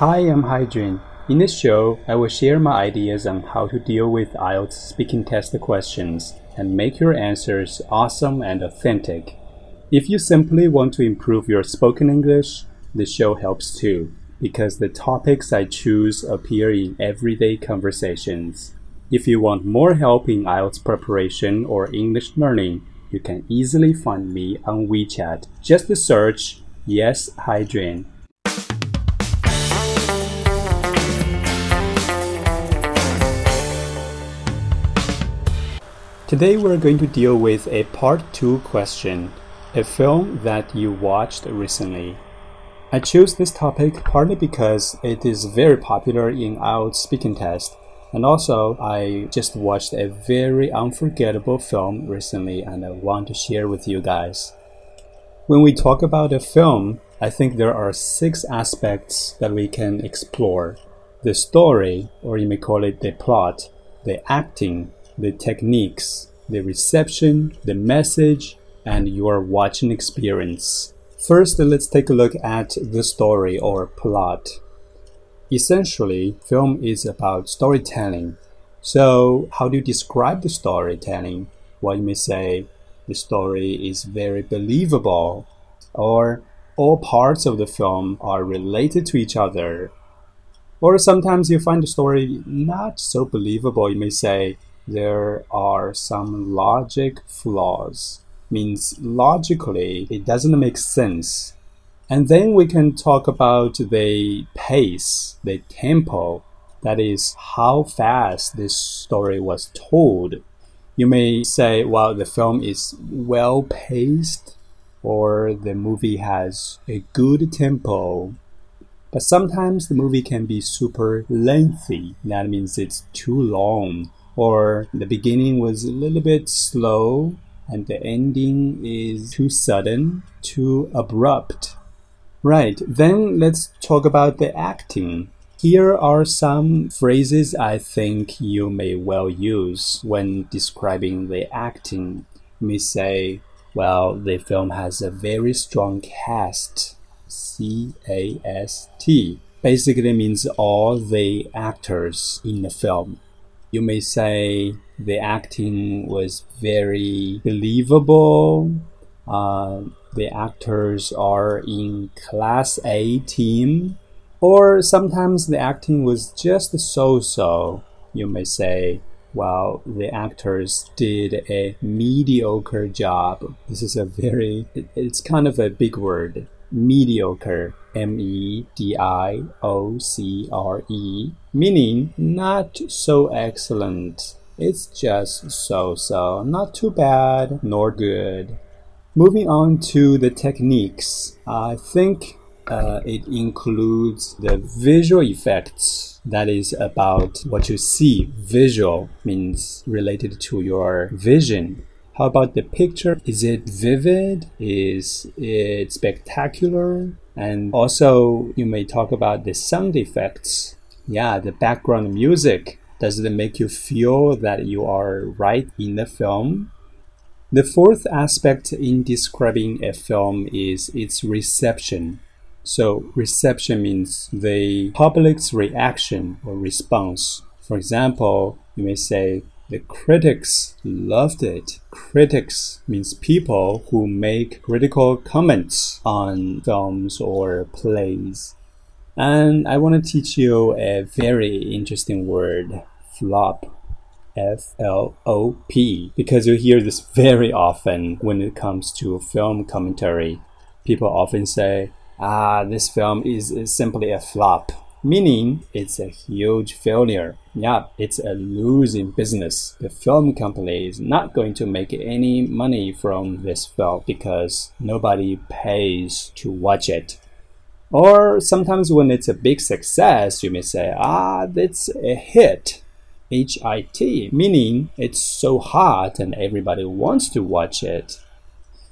Hi, I'm Haijun. In this show, I will share my ideas on how to deal with IELTS speaking test questions and make your answers awesome and authentic. If you simply want to improve your spoken English, the show helps too, because the topics I choose appear in everyday conversations. If you want more help in IELTS preparation or English learning, you can easily find me on WeChat. Just search Yes Haijun. Today we're going to deal with a part 2 question, a film that you watched recently. I chose this topic partly because it is very popular in IELTS speaking test and also I just watched a very unforgettable film recently and I want to share with you guys. When we talk about a film, I think there are six aspects that we can explore. The story, or you may call it the plot, the acting, the techniques, the reception, the message, and your watching experience. First, let's take a look at the story or plot. Essentially, film is about storytelling. So, how do you describe the storytelling? Well, you may say the story is very believable, or all parts of the film are related to each other. Or sometimes you find the story not so believable. You may say there are some logic flaws. Means logically it doesn't make sense. And then we can talk about the pace, the tempo, that is how fast this story was told. You may say, well, the film is well paced or the movie has a good tempo. But sometimes the movie can be super lengthy. That means it's too long or the beginning was a little bit slow and the ending is too sudden, too abrupt. Right, then let's talk about the acting. Here are some phrases I think you may well use when describing the acting. You may say, well, the film has a very strong cast. C A S T basically means all the actors in the film you may say the acting was very believable. Uh, the actors are in class A team, or sometimes the acting was just so so. You may say, well, the actors did a mediocre job. This is a very, it's kind of a big word mediocre, M E D I O C R E, meaning not so excellent. It's just so so, not too bad nor good. Moving on to the techniques, I think uh, it includes the visual effects. That is about what you see. Visual means related to your vision. How about the picture? Is it vivid? Is it spectacular? And also, you may talk about the sound effects. Yeah, the background music. Does it make you feel that you are right in the film? The fourth aspect in describing a film is its reception. So, reception means the public's reaction or response. For example, you may say, the critics loved it. Critics means people who make critical comments on films or plays. And I want to teach you a very interesting word flop. F L O P. Because you hear this very often when it comes to film commentary. People often say, ah, this film is, is simply a flop meaning it's a huge failure. Yeah, it's a losing business. The film company is not going to make any money from this film because nobody pays to watch it. Or sometimes when it's a big success, you may say, ah, it's a hit. HIT, meaning it's so hot and everybody wants to watch it.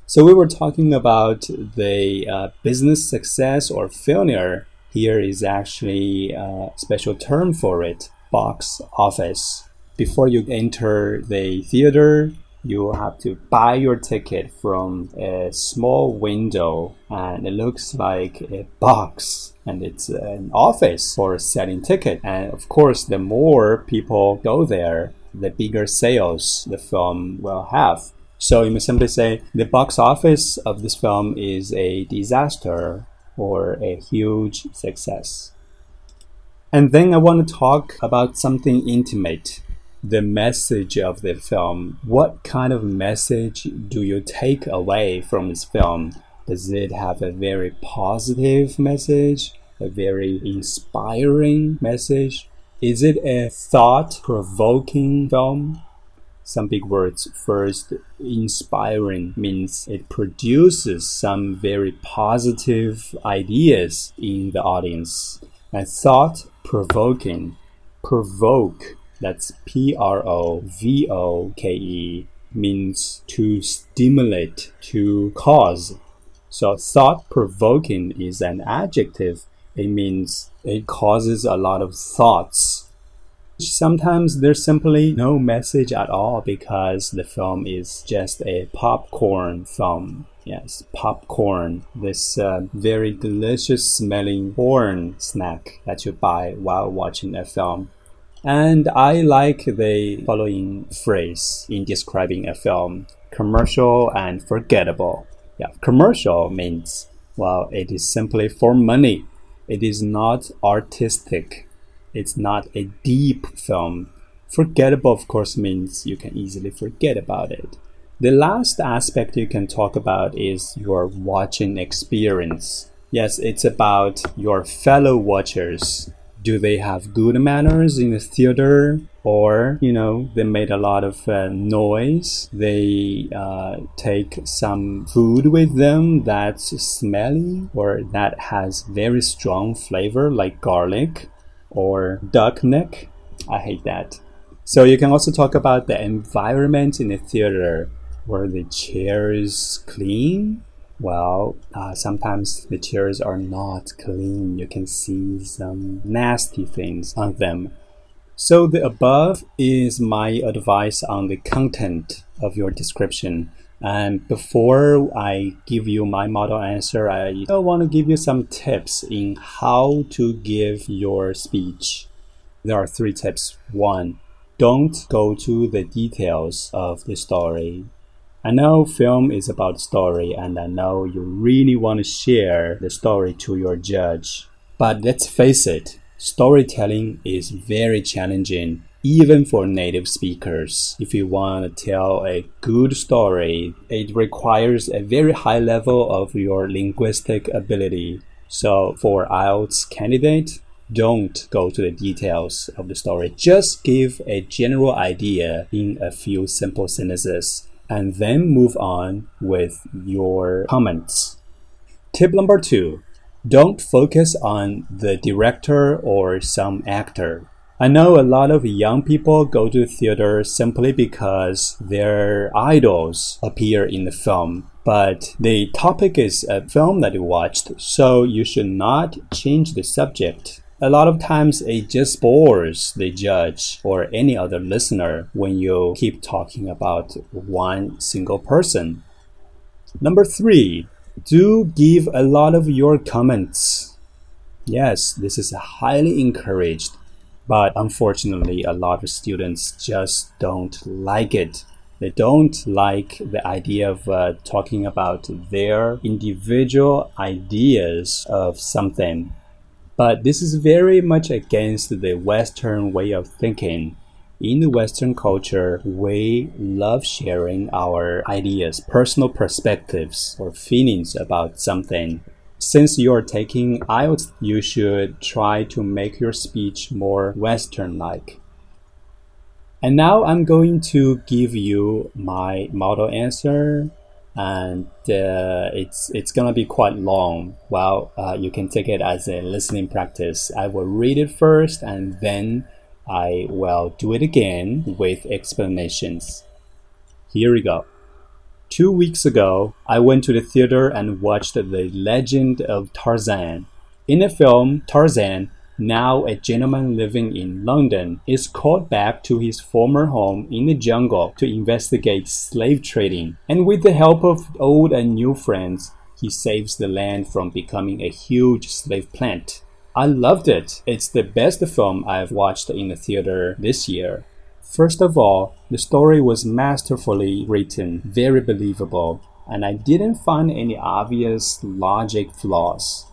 So we were talking about the uh, business success or failure here is actually a special term for it box office. Before you enter the theater, you have to buy your ticket from a small window and it looks like a box and it's an office for selling ticket. And of course, the more people go there, the bigger sales the film will have. So you may simply say the box office of this film is a disaster or a huge success. And then I want to talk about something intimate the message of the film. What kind of message do you take away from this film? Does it have a very positive message, a very inspiring message? Is it a thought provoking film? Some big words. First, inspiring means it produces some very positive ideas in the audience. And thought provoking, provoke that's P R O V O K E means to stimulate, to cause. So thought provoking is an adjective. It means it causes a lot of thoughts. Sometimes there's simply no message at all because the film is just a popcorn film. Yes, popcorn, this uh, very delicious smelling corn snack that you buy while watching a film. And I like the following phrase in describing a film commercial and forgettable. Yeah, commercial means, well, it is simply for money. It is not artistic. It's not a deep film. Forgettable, of course, means you can easily forget about it. The last aspect you can talk about is your watching experience. Yes, it's about your fellow watchers do they have good manners in the theater or you know they made a lot of uh, noise they uh, take some food with them that's smelly or that has very strong flavor like garlic or duck neck i hate that so you can also talk about the environment in the theater where the chairs clean well, uh, sometimes the chairs are not clean. You can see some nasty things on them. So, the above is my advice on the content of your description. And before I give you my model answer, I want to give you some tips in how to give your speech. There are three tips. One, don't go to the details of the story. I know film is about story and I know you really want to share the story to your judge. But let's face it, storytelling is very challenging even for native speakers. If you want to tell a good story, it requires a very high level of your linguistic ability. So for IELTS candidate, don't go to the details of the story. Just give a general idea in a few simple sentences and then move on with your comments. Tip number two don't focus on the director or some actor. I know a lot of young people go to theater simply because their idols appear in the film, but the topic is a film that you watched, so you should not change the subject a lot of times it just bores the judge or any other listener when you keep talking about one single person. Number three, do give a lot of your comments. Yes, this is highly encouraged, but unfortunately, a lot of students just don't like it. They don't like the idea of uh, talking about their individual ideas of something but this is very much against the Western way of thinking. In the Western culture, we love sharing our ideas, personal perspectives, or feelings about something. Since you are taking IELTS, you should try to make your speech more Western like. And now I'm going to give you my model answer and uh, it's it's gonna be quite long. Well, uh, you can take it as a listening practice. I will read it first, and then I will do it again with explanations. Here we go. Two weeks ago, I went to the theater and watched The Legend of Tarzan. In the film, Tarzan now a gentleman living in London, is called back to his former home in the jungle to investigate slave trading. And with the help of old and new friends, he saves the land from becoming a huge slave plant. I loved it. It's the best film I've watched in the theater this year. First of all, the story was masterfully written, very believable, and I didn't find any obvious logic flaws.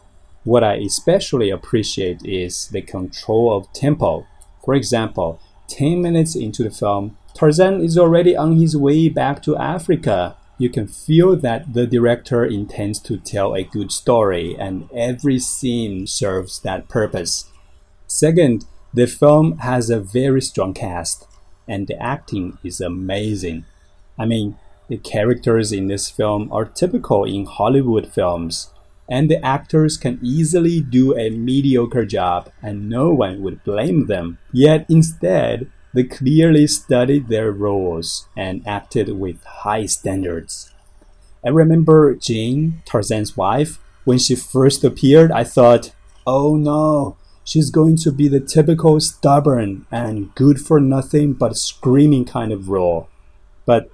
What I especially appreciate is the control of tempo. For example, 10 minutes into the film, Tarzan is already on his way back to Africa. You can feel that the director intends to tell a good story, and every scene serves that purpose. Second, the film has a very strong cast, and the acting is amazing. I mean, the characters in this film are typical in Hollywood films, and the actors can easily do a mediocre job, and no one would blame them. Yet instead, they clearly studied their roles and acted with high standards. I remember Jane, Tarzan's wife, when she first appeared, I thought, oh no, she's going to be the typical stubborn and good for nothing but screaming kind of role. But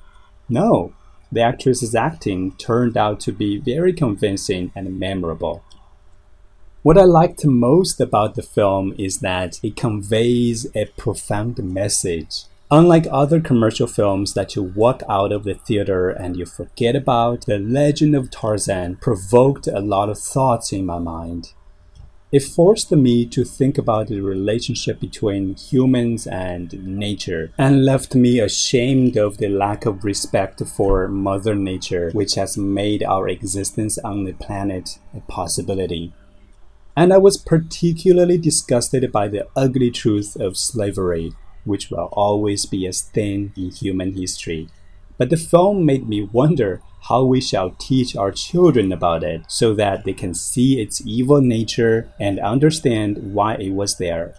no, the actress's acting turned out to be very convincing and memorable. What I liked most about the film is that it conveys a profound message. Unlike other commercial films that you walk out of the theater and you forget about, The Legend of Tarzan provoked a lot of thoughts in my mind. It forced me to think about the relationship between humans and nature and left me ashamed of the lack of respect for Mother Nature, which has made our existence on the planet a possibility and I was particularly disgusted by the ugly truth of slavery, which will always be a stain in human history. But the film made me wonder how we shall teach our children about it so that they can see its evil nature and understand why it was there.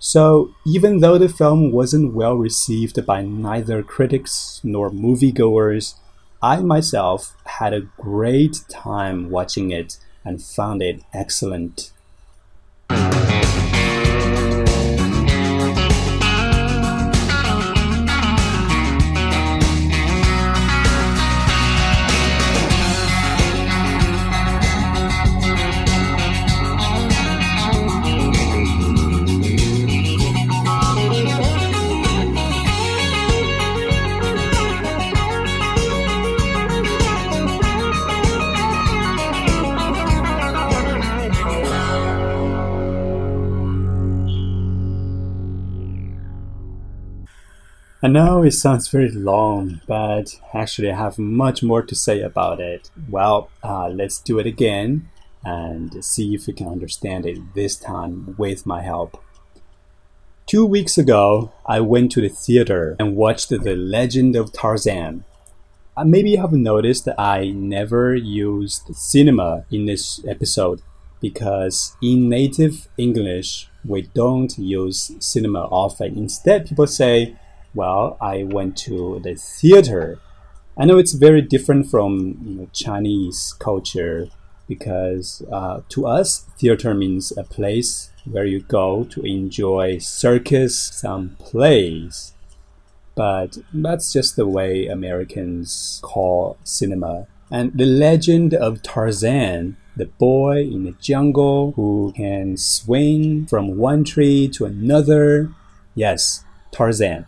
So, even though the film wasn't well received by neither critics nor moviegoers, I myself had a great time watching it and found it excellent. I know it sounds very long, but actually, I have much more to say about it. Well, uh, let's do it again and see if we can understand it this time with my help. Two weeks ago, I went to the theater and watched The Legend of Tarzan. Uh, maybe you have noticed that I never used cinema in this episode because in native English, we don't use cinema often. Instead, people say, well, I went to the theater. I know it's very different from you know, Chinese culture because uh, to us, theater means a place where you go to enjoy circus, some plays. But that's just the way Americans call cinema. And the legend of Tarzan, the boy in the jungle who can swing from one tree to another. Yes, Tarzan.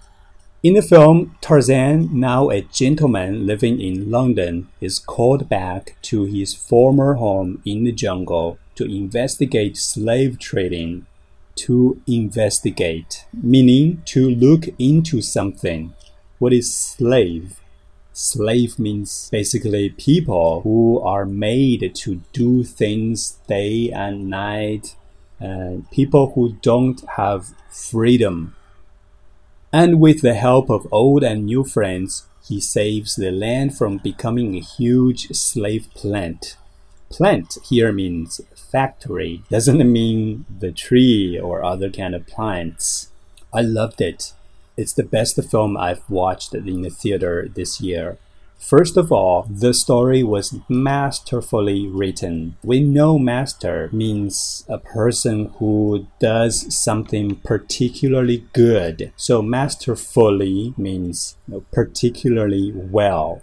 In the film, Tarzan, now a gentleman living in London, is called back to his former home in the jungle to investigate slave trading. To investigate, meaning to look into something. What is slave? Slave means basically people who are made to do things day and night, and people who don't have freedom and with the help of old and new friends, he saves the land from becoming a huge slave plant. Plant here means factory, doesn't mean the tree or other kind of plants. I loved it. It's the best film I've watched in the theater this year. First of all, the story was masterfully written. We know master means a person who does something particularly good. So masterfully means you know, particularly well.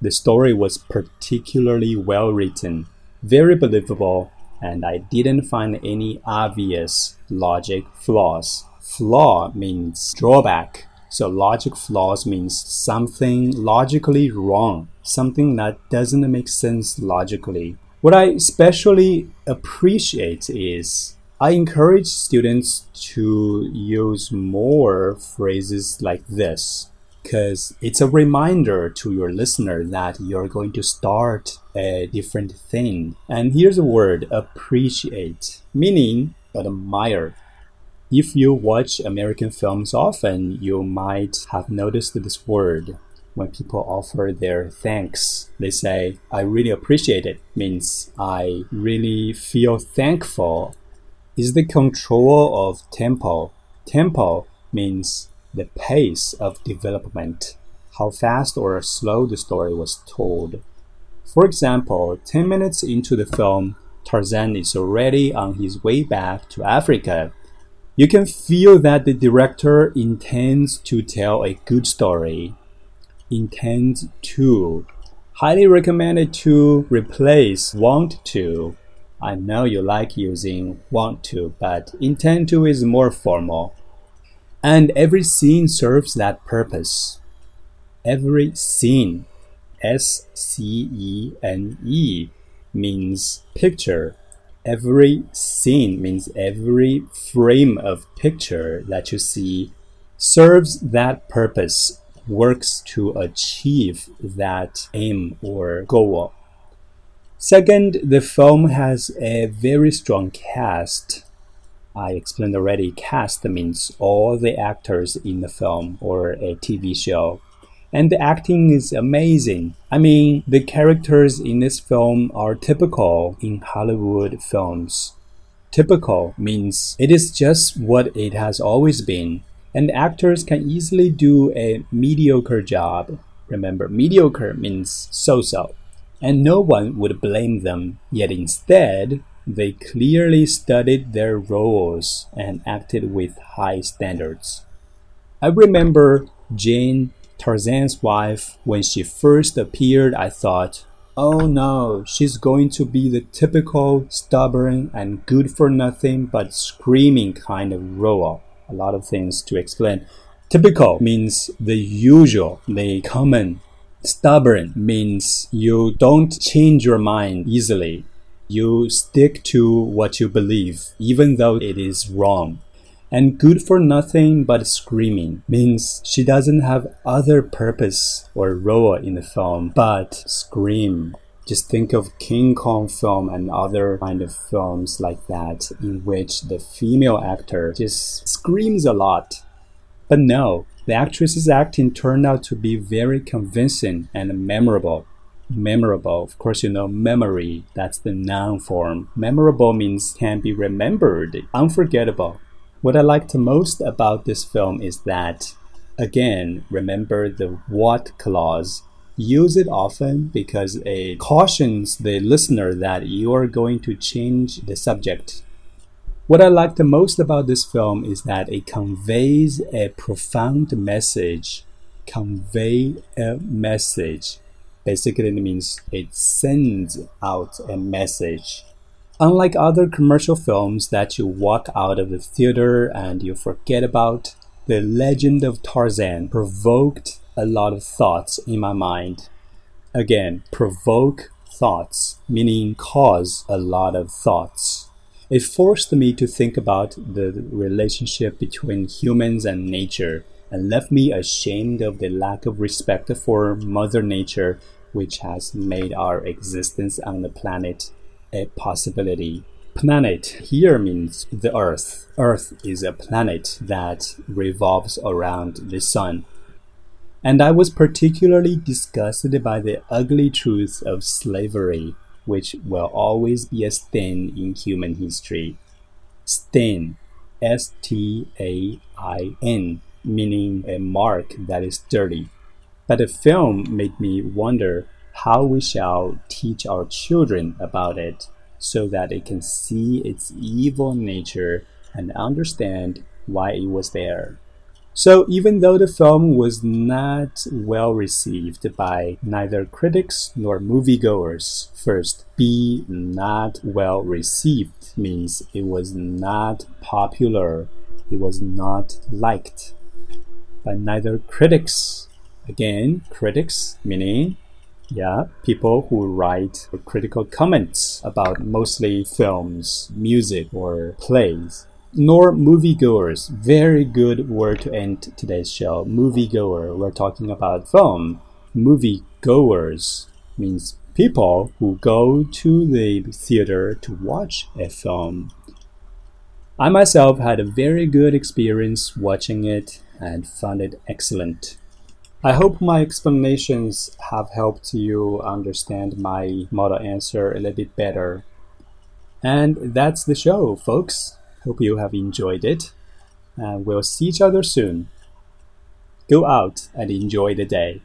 The story was particularly well written, very believable, and I didn't find any obvious logic flaws. Flaw means drawback. So logic flaws means something logically wrong, something that doesn't make sense logically. What I especially appreciate is I encourage students to use more phrases like this because it's a reminder to your listener that you're going to start a different thing. And here's a word appreciate, meaning admire. If you watch American films often, you might have noticed this word. When people offer their thanks, they say, I really appreciate it, means I really feel thankful. Is the control of tempo. Tempo means the pace of development, how fast or slow the story was told. For example, 10 minutes into the film, Tarzan is already on his way back to Africa. You can feel that the director intends to tell a good story. Intends to. Highly recommended to replace want to. I know you like using want to, but intend to is more formal. And every scene serves that purpose. Every scene, S C E N E, means picture. Every scene means every frame of picture that you see serves that purpose, works to achieve that aim or goal. Second, the film has a very strong cast. I explained already, cast means all the actors in the film or a TV show. And the acting is amazing. I mean, the characters in this film are typical in Hollywood films. Typical means it is just what it has always been, and actors can easily do a mediocre job. Remember, mediocre means so so, and no one would blame them, yet instead, they clearly studied their roles and acted with high standards. I remember Jane, Tarzan's wife, when she first appeared, I thought, oh no, she's going to be the typical stubborn and good for nothing but screaming kind of role. A lot of things to explain. Typical means the usual, the common. Stubborn means you don't change your mind easily you stick to what you believe, even though it is wrong. And good for nothing but screaming means she doesn't have other purpose or role in the film but scream. Just think of King Kong film and other kind of films like that in which the female actor just screams a lot. But no, the actress's acting turned out to be very convincing and memorable memorable. Of course, you know, memory, that's the noun form. Memorable means can be remembered, unforgettable. What I liked the most about this film is that, again, remember the what clause. Use it often because it cautions the listener that you are going to change the subject. What I like the most about this film is that it conveys a profound message. Convey a message basically it means it sends out a message. Unlike other commercial films that you walk out of the theater and you forget about, The Legend of Tarzan provoked a lot of thoughts in my mind. Again, provoke thoughts, meaning cause a lot of thoughts. It forced me to think about the relationship between humans and nature and left me ashamed of the lack of respect for Mother Nature, which has made our existence on the planet a possibility. Planet here means the Earth. Earth is a planet that revolves around the sun. And I was particularly disgusted by the ugly truth of slavery, which will always be a stain in human history. Stain, S T A I N, meaning a mark that is dirty. But the film made me wonder how we shall teach our children about it so that they can see its evil nature and understand why it was there. So, even though the film was not well received by neither critics nor moviegoers, first, be not well received means it was not popular, it was not liked by neither critics. Again, critics meaning yeah, people who write critical comments about mostly films, music, or plays nor moviegoers. Very good word to end today's show. Moviegoer. We're talking about film. Moviegoers means people who go to the theater to watch a film. I myself had a very good experience watching it and found it excellent. I hope my explanations have helped you understand my model answer a little bit better. And that's the show, folks. Hope you have enjoyed it, and we'll see each other soon. Go out and enjoy the day.